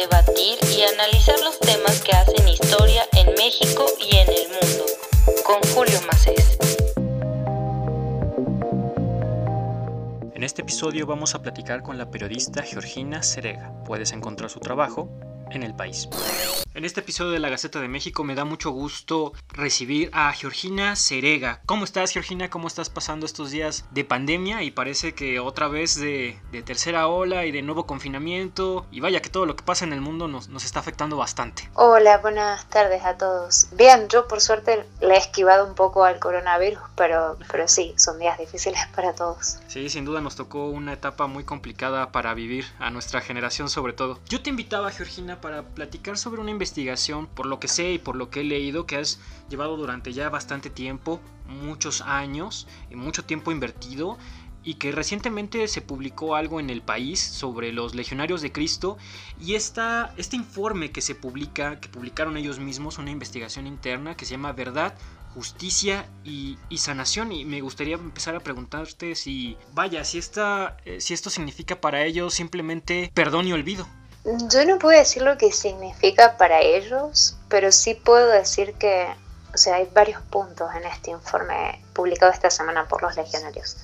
debatir y analizar los temas que hacen historia en México y en el mundo. Con Julio Macés. En este episodio vamos a platicar con la periodista Georgina Cerega. Puedes encontrar su trabajo en el país. En este episodio de la Gaceta de México me da mucho gusto recibir a Georgina Cerega. ¿Cómo estás, Georgina? ¿Cómo estás pasando estos días de pandemia? Y parece que otra vez de, tercera ola y de nuevo confinamiento. Y vaya que todo lo que pasa en el mundo nos, nos está afectando bastante. Hola, buenas tardes a todos. Bien, yo por suerte le he esquivado un poco al coronavirus, pero, pero sí, son días difíciles para todos. Sí, sin duda nos tocó una etapa muy complicada para vivir, a nuestra generación sobre todo. Yo te invitaba, Georgina, para platicar sobre una investigación investigación, por lo que sé y por lo que he leído, que has llevado durante ya bastante tiempo, muchos años y mucho tiempo invertido, y que recientemente se publicó algo en el país sobre los legionarios de Cristo y esta, este informe que se publica, que publicaron ellos mismos, una investigación interna que se llama Verdad, Justicia y, Sanación y me gustaría empezar a preguntarte si, vaya, si, esta, eh, si esto significa para ellos simplemente perdón y olvido. Yo no puedo decir lo que significa para ellos, pero sí puedo decir que, o sea, hay varios puntos en este informe publicado esta semana por los legionarios.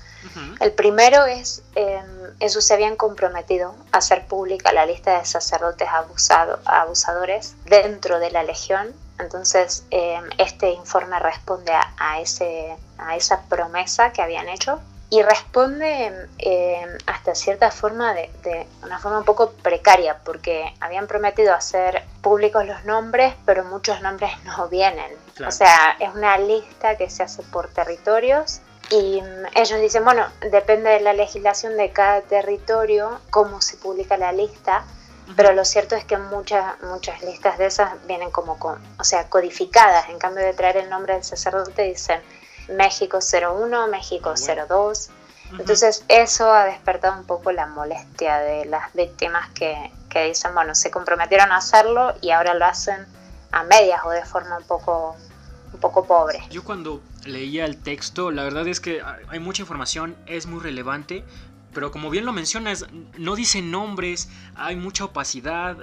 El primero es, eh, ellos se habían comprometido a hacer pública la lista de sacerdotes abusado, abusadores dentro de la legión. Entonces, em, este informe responde a, ese, a esa promesa que habían hecho y responde eh, hasta cierta forma de, una forma un poco precaria porque habían prometido hacer públicos los nombres pero muchos nombres no vienen. O sea es una lista que se hace por territorios y mm, ellos dicen bueno depende de la legislación de cada territorio cómo se publica la lista pero lo cierto es que muchas muchas listas de esas vienen como con, o sea codificadas. En cambio de traer el nombre del sacerdote dicen México 01, México 02. Entonces eso ha despertado un poco la molestia de las víctimas que, que dicen, bueno, se comprometieron a hacerlo y ahora lo hacen a medias o de forma un poco, un poco pobre. Yo cuando leía el texto, la verdad es que hay mucha información, es muy relevante, pero como bien lo mencionas, no dice nombres, hay mucha opacidad,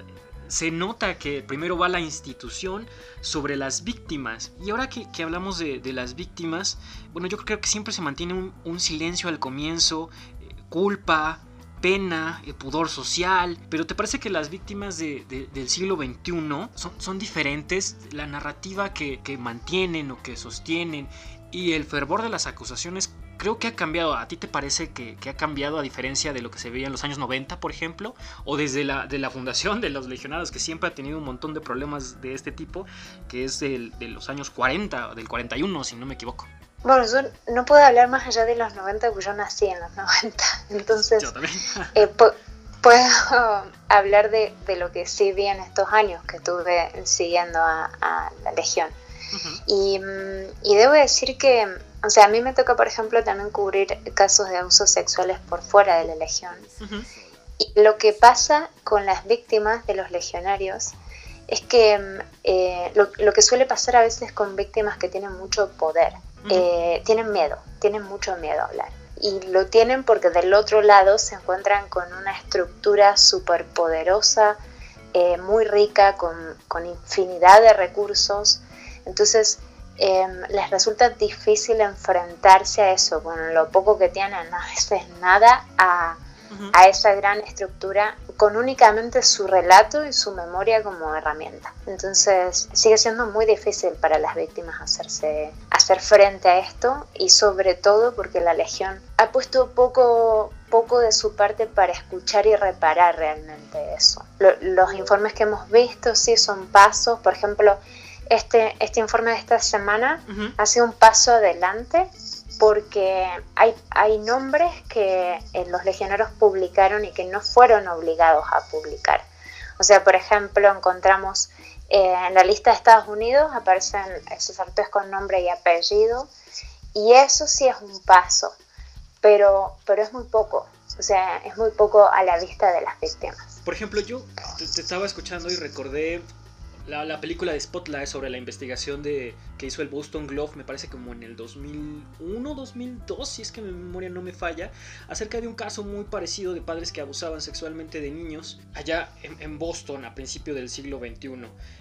se nota que primero va la institución sobre las víctimas. Y ahora que, hablamos de, las víctimas, bueno, yo creo que siempre se mantiene un, silencio al comienzo, eh, culpa, pena, eh, pudor social, pero ¿te parece que las víctimas del siglo XXI son, son diferentes? La narrativa que, que mantienen o que sostienen y el fervor de las acusaciones creo que ha cambiado. ¿A ti te parece que, ha cambiado a diferencia de lo que se veía en los años 90, por ejemplo? O desde la, de la fundación de los legionarios, que siempre ha tenido un montón de problemas de este tipo, que es de los años 40, del 41, si no me equivoco. Bueno, yo no puedo hablar más allá de los 90 porque yo nací en los 90. Entonces, yo también. Eh, puedo hablar de, lo que sí vi en estos años que estuve siguiendo a, la Legión. y, mm, y debo decir que o sea, a mí me toca, por ejemplo, también cubrir casos de abusos sexuales por fuera de la legión. Y lo que pasa con las víctimas de los legionarios es que eh, lo, que suele pasar a veces con víctimas que tienen mucho poder, eh, tienen miedo, tienen mucho miedo a hablar. Y lo tienen porque del otro lado se encuentran con una estructura súper poderosa, eh, muy rica, con, con infinidad de recursos. Entonces, Em, les resulta difícil enfrentarse a eso, con lo poco que tienen, a veces nada, a, a esa gran estructura, con únicamente su relato y su memoria como herramienta. Entonces sigue siendo muy difícil para las víctimas hacerse, hacer frente a esto y sobre todo porque la Legión ha puesto poco, poco de su parte para escuchar y reparar realmente eso. los informes que hemos visto sí son pasos, por ejemplo, este, este informe de esta semana ha sido un paso adelante porque hay, hay nombres que eh, los legionarios publicaron y que no fueron obligados a publicar. O sea, por ejemplo, encontramos eh, en la lista de Estados Unidos aparecen sacerdotes con nombre y apellido y eso sí es un paso, pero, pero es muy poco. O sea, es muy poco a la vista de las víctimas. Por ejemplo, yo te estaba escuchando y recordé La, película de Spotlight sobre la investigación de que hizo el Boston Globe, me parece como en el 2001, 2002, si es que mi memoria no me falla, acerca de un caso muy parecido de padres que abusaban sexualmente de niños allá en, en Boston a principios del siglo XXI,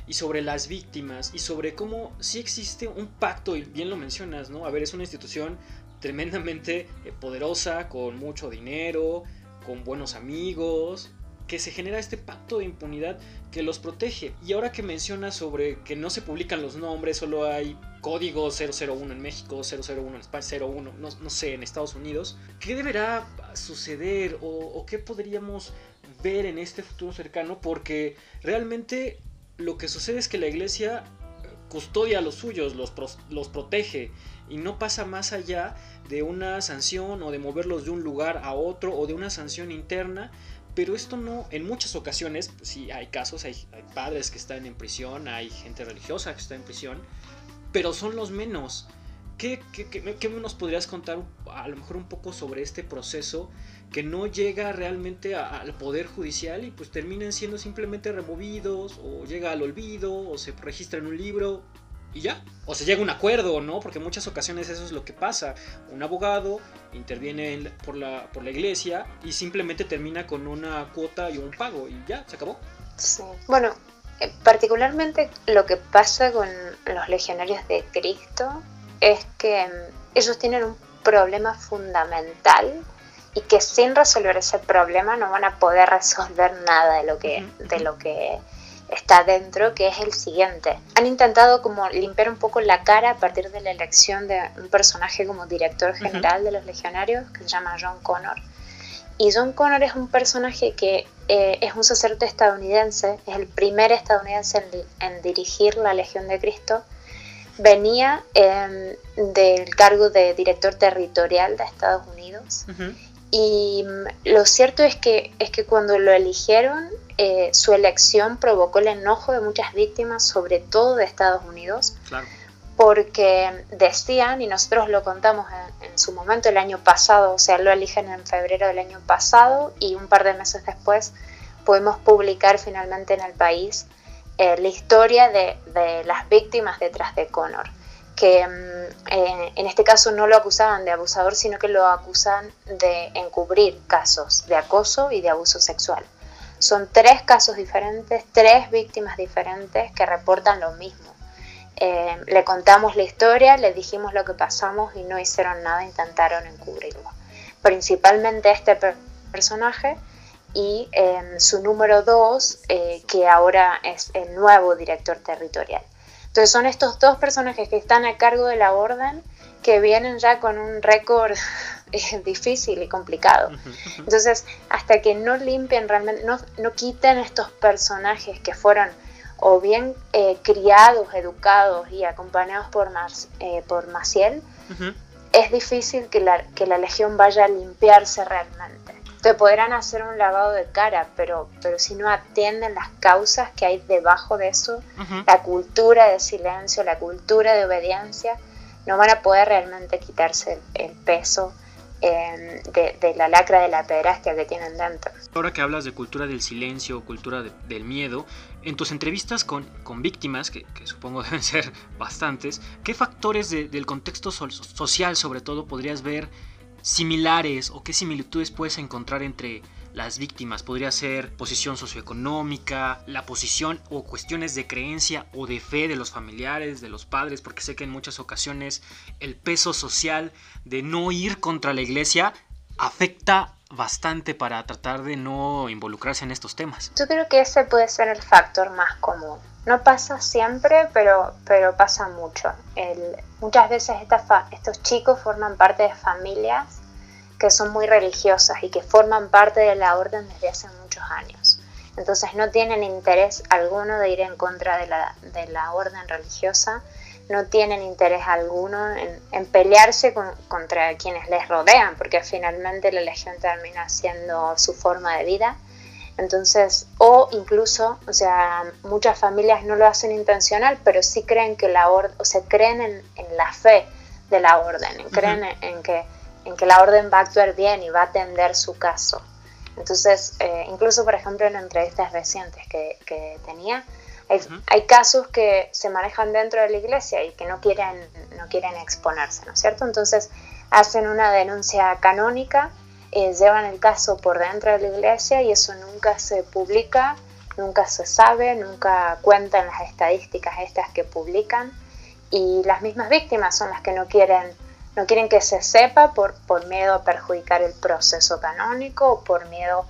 y sobre las víctimas, y sobre cómo sí existe un pacto, y bien lo mencionas, ¿no? A ver, es una institución tremendamente eh, poderosa, con mucho dinero, con buenos amigos, que se genera este pacto de impunidad que los protege. Y ahora que menciona sobre que no se publican los nombres, solo hay código 001 en México, 001 en España, 01, no, no sé, en Estados Unidos, ¿qué deberá suceder o, qué podríamos ver en este futuro cercano? Porque realmente lo que sucede es que la iglesia custodia a los suyos, los, los protege y no pasa más allá de una sanción o de moverlos de un lugar a otro o de una sanción interna. Pero esto no, en muchas ocasiones, sí hay casos, hay, padres que están en prisión, hay gente religiosa que está en prisión, pero son los menos. ¿Qué, qué, qué, nos podrías contar a lo mejor un poco sobre este proceso que no llega realmente al poder judicial y pues terminan siendo simplemente removidos o llega al olvido o se registra en un libro y ya. O se llega a un acuerdo, ¿no? Porque en muchas ocasiones eso es lo que pasa. Un abogado interviene por, la, por la iglesia y simplemente termina con una cuota y un pago y ya, se acabó. Sí. Bueno, eh, particularmente lo que pasa con los legionarios de Cristo es que mm, ellos tienen un problema fundamental y que sin resolver ese problema no van a poder resolver nada de lo que, de lo que está dentro, que es el siguiente. Han intentado como limpiar un poco la cara a partir de la elección de un personaje como director general de los legionarios, que se llama John Connor. Y John Connor es un personaje que eh, es un sacerdote estadounidense, es el primer estadounidense en, dirigir la Legión de Cristo. Venía em, del cargo de director territorial de Estados Unidos. Y mm, lo cierto es que, es que cuando lo eligieron, eh, su elección provocó el enojo de muchas víctimas, sobre todo de Estados Unidos, porque decían, y nosotros lo contamos en, su momento el año pasado, o sea, lo eligen en febrero del año pasado y un par de meses después pudimos publicar finalmente en el país eh, la historia de, de las víctimas detrás de Connor que mm, en este caso no lo acusaban de abusador, sino que lo acusan de encubrir casos de acoso y de abuso sexual. Son tres casos diferentes, tres víctimas diferentes que reportan lo mismo. Eh, le contamos la historia, le dijimos lo que pasamos y no hicieron nada, intentaron encubrirlo. Principalmente este personaje y em, su número dos, eh, que ahora es el nuevo director territorial. Entonces son estos dos personajes que están a cargo de la orden que vienen ya con un récord eh, difícil y complicado. Entonces, hasta que no limpien realmente, no, no quiten estos personajes que fueron o bien eh, criados, educados y acompañados por, eh, por Maciel, es difícil que la, que la legión vaya a limpiarse realmente te podrán hacer un lavado de cara, pero, pero si no atienden las causas que hay debajo de eso, la cultura de silencio, la cultura de obediencia, no van a poder realmente quitarse el, peso em, de, la lacra de la pederastia que tienen dentro. Ahora que hablas de cultura del silencio, cultura del miedo, en tus entrevistas con, con víctimas, que, supongo deben ser bastantes, ¿qué factores del contexto social sobre todo podrías ver similares o qué similitudes puedes encontrar entre las víctimas? Podría ser posición socioeconómica, la posición o cuestiones de creencia o de fe de los familiares, de los padres, porque sé que en muchas ocasiones el peso social de no ir contra la iglesia afecta bastante para tratar de no involucrarse en estos temas. Yo creo que ese puede ser el factor más común. No pasa siempre, pero, pero pasa mucho. muchas veces estos chicos forman parte de familias que son muy religiosas y que forman parte de la orden desde hace muchos años. Entonces no tienen interés alguno de ir en contra de la, de la orden religiosa, no tienen interés alguno en, pelearse contra quienes les rodean, porque finalmente la legión termina siendo su forma de vida entonces, o incluso, o sea, muchas familias no lo hacen intencional, pero sí creen que la orden, o sea, creen en, la fe de la orden, creen en, que, en que la orden va a actuar bien y va a atender su caso. Entonces, eh, incluso, por ejemplo, en entrevistas recientes que, que tenía, Hay, casos que se manejan dentro de la iglesia y que no quieren, no quieren exponerse, ¿no es cierto? Entonces hacen una denuncia canónica, eh, llevan el caso por dentro de la iglesia y eso nunca se publica, nunca se sabe, nunca cuentan las estadísticas estas que publican y las mismas víctimas son las que no quieren, no quieren que se sepa por, por miedo a perjudicar el proceso canónico o por miedo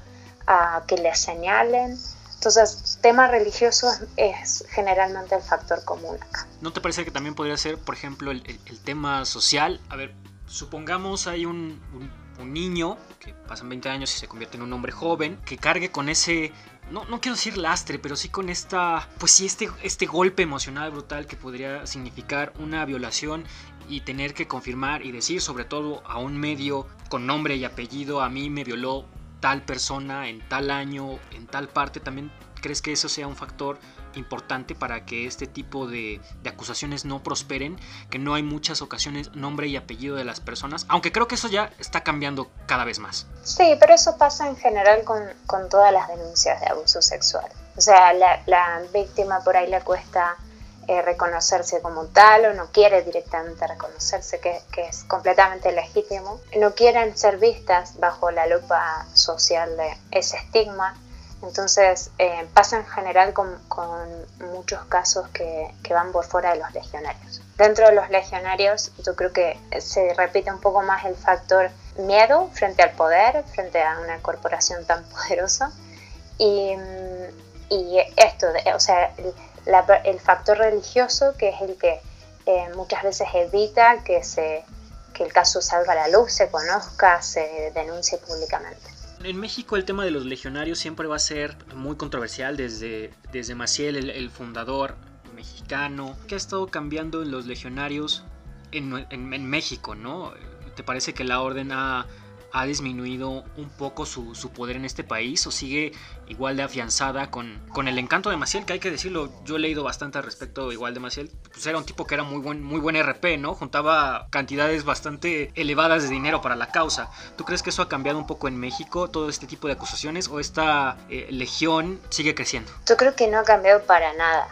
a que les señalen. Entonces, tema religioso es generalmente el factor común acá. ¿No te parece que también podría ser, por ejemplo, el, tema social? A ver, supongamos hay un, un, niño que pasan 20 años y se convierte en un hombre joven, que cargue con ese no, no, quiero decir lastre, pero sí con esta, pues sí, este, este golpe emocional brutal que podría significar una violación y tener que confirmar y decir sobre todo a un medio con nombre y apellido, a mí me violó tal persona en tal año, en tal parte, también crees que eso sea un factor importante para que este tipo de, acusaciones no prosperen, que no hay muchas ocasiones nombre y apellido de las personas, aunque creo que eso ya está cambiando cada vez más. Sí, pero eso pasa en general con, todas las denuncias de abuso sexual. O sea, la, víctima por ahí le cuesta eh, reconocerse como tal o no quiere directamente reconocerse, que, es completamente legítimo. No quieren ser vistas bajo la lupa social de ese estigma. Entonces eh, pasa en general con, muchos casos que, van por fuera de los legionarios. Dentro de los legionarios yo creo que se repite un poco más el factor miedo frente al poder, frente a una corporación tan poderosa. Y, y esto, o sea, el factor religioso, que es el que eh, muchas veces evita que, se, que el caso salga a la luz, se conozca, se denuncie públicamente. En México el tema de los legionarios siempre va a ser muy controversial desde, desde Maciel, el, fundador mexicano, que ha estado cambiando en los legionarios en, en, en México, ¿no? ¿Te parece que la orden ha ha disminuido un poco su, poder en este país o sigue igual de afianzada con, con, el encanto de Maciel, que hay que decirlo, yo he leído bastante al respecto igual de Maciel, pues era un tipo que era muy buen, muy buen RP, ¿no? Juntaba cantidades bastante elevadas de dinero para la causa. ¿Tú crees que eso ha cambiado un poco en México, todo este tipo de acusaciones, o esta eh, legión sigue creciendo? Yo creo que no ha cambiado para nada.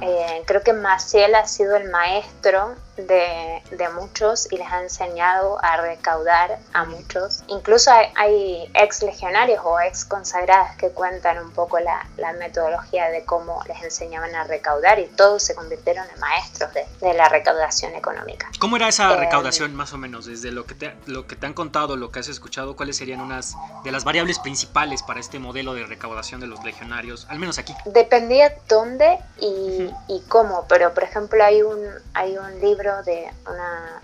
Eh, creo que Maciel ha sido el maestro de, muchos y les ha enseñado a recaudar a muchos. Incluso hay, ex legionarios o ex consagradas que cuentan un poco la, metodología de cómo les enseñaban a recaudar y todos se convirtieron en maestros de, la recaudación económica. ¿Cómo era esa eh, recaudación más o menos? Desde lo que, te, lo que te han contado, lo que has escuchado, ¿cuáles serían unas de las variables principales para este modelo de recaudación de los legionarios, al menos aquí? Dependía dónde y, y cómo, pero por ejemplo hay un, hay un libro de una,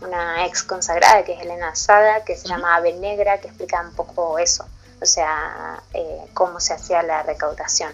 una ex consagrada que es Elena Sada, que se llama Ave Negra, que explica un poco eso, o sea, eh, cómo se hacía la recaudación.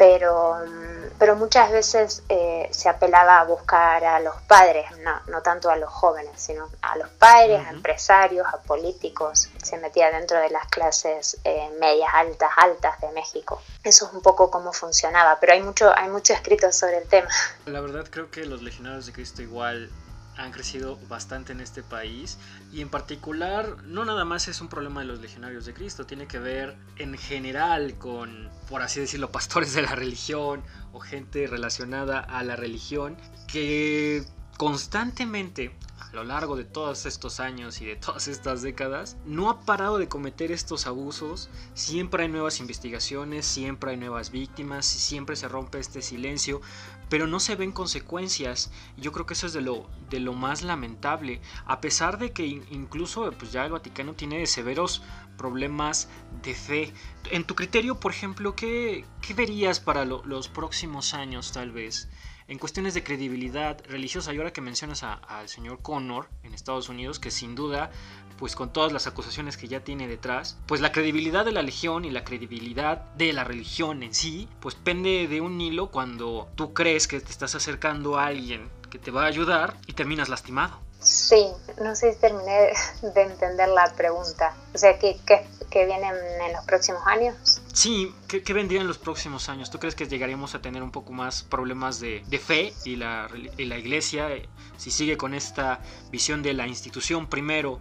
Pero, mm, pero muchas veces eh, se apelaba a buscar a los padres, no, no, tanto a los jóvenes, sino a los padres, a empresarios, a políticos. Se metía dentro de las clases eh, medias, altas, altas de México. Eso es un poco cómo funcionaba, pero hay mucho, hay mucho escrito sobre el tema. La verdad creo que los legionarios de Cristo igual han crecido bastante en este país. Y en particular no nada más es un problema de los legionarios de Cristo, tiene que ver en general con, por así decirlo, pastores de la religión o gente relacionada a la religión que constantemente lo largo de todos estos años y de todas estas décadas, no ha parado de cometer estos abusos. Siempre hay nuevas investigaciones, siempre hay nuevas víctimas, siempre se rompe este silencio, pero no se ven consecuencias. Yo creo que eso es de lo, de lo más lamentable. A pesar de que incluso pues ya el Vaticano tiene severos problemas de fe. En tu criterio, por ejemplo, ¿qué, qué verías para los próximos años tal vez? en cuestiones de credibilidad religiosa. Y ahora que mencionas al señor Connor en Estados Unidos, que sin duda, pues con todas las acusaciones que ya tiene detrás, pues la credibilidad de la legión y la credibilidad de la religión en sí, pues pende de un hilo cuando tú crees que te estás acercando a alguien que te va a ayudar y terminas lastimado. Sí, no sé si terminé de entender la pregunta. O sea, ¿qué, qué, vienen en los próximos años? Sí, ¿qué, ¿qué, vendría en los próximos años? ¿Tú crees que llegaríamos a tener un poco más problemas de, de fe y la, y la iglesia, eh, si sigue con esta visión de la institución primero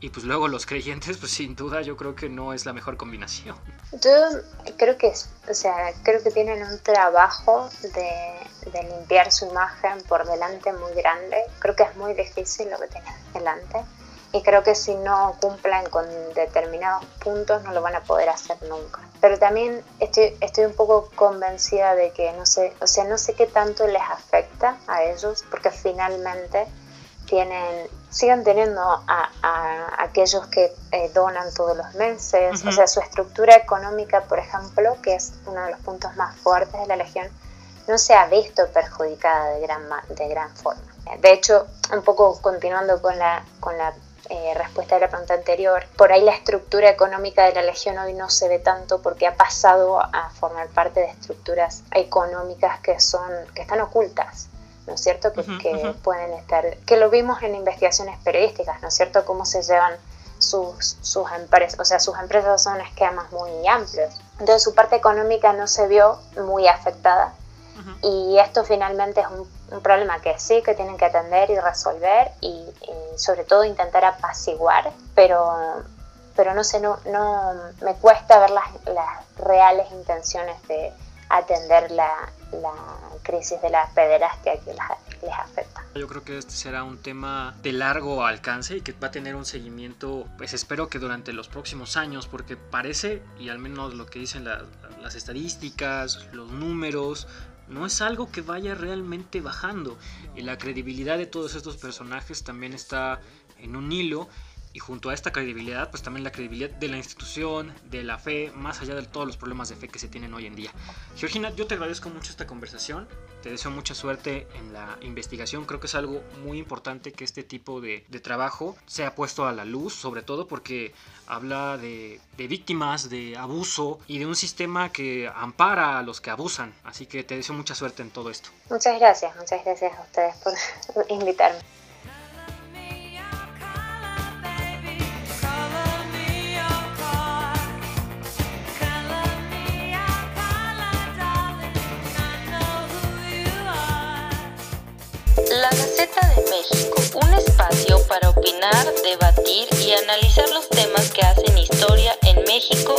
y pues luego los creyentes, pues sin duda yo creo que no es la mejor combinación. Yo creo que, o sea, creo que tienen un trabajo de, de limpiar su imagen por delante muy grande. Creo que es muy difícil lo que tienen delante y creo que si no cumplan con determinados puntos no lo van a poder hacer nunca. Pero también estoy, estoy un poco convencida de que no sé, o sea, no sé qué tanto les afecta a ellos porque finalmente tienen, siguen teniendo a, aquellos que eh, donan todos los meses, o sea, su estructura económica, por ejemplo, que es uno de los puntos más fuertes de la Legión, no se ha visto perjudicada de gran, de gran forma. De hecho, un poco continuando con la, con la eh, respuesta a la pregunta anterior, por ahí la estructura económica de la Legión hoy no se ve tanto porque ha pasado a formar parte de estructuras económicas que son que están ocultas. ¿No es cierto? Que, pueden estar, que lo vimos en investigaciones periodísticas, ¿no es cierto? Cómo se llevan sus, sus empresas, o sea, sus empresas son esquemas muy amplios. Entonces su parte económica no se vio muy afectada y esto finalmente es un un problema que sí que tienen que atender y resolver y, sobre todo intentar apaciguar, pero, pero no sé, no, no me cuesta ver las, las reales intenciones de atender la, la crisis de la pederastia que les afecta. Yo creo que este será un tema de largo alcance y que va a tener un seguimiento, pues espero que durante los próximos años, porque parece, y al menos lo que dicen las estadísticas, los números, no es algo que vaya realmente bajando. Y la credibilidad de todos estos personajes también está en un hilo. Y junto a esta credibilidad, pues también la credibilidad de la institución, de la fe, más allá de todos los problemas de fe que se tienen hoy en día. Georgina, yo te agradezco mucho esta conversación. Te deseo mucha suerte en la investigación. Creo que es algo muy importante que este tipo de, trabajo sea puesto a la luz, sobre todo porque habla de, de, víctimas, de abuso y de un sistema que ampara a los que abusan. Así que te deseo mucha suerte en todo esto. Muchas gracias, muchas gracias a ustedes por invitarme. México, un espacio para opinar, debatir y analizar los temas que hacen historia en México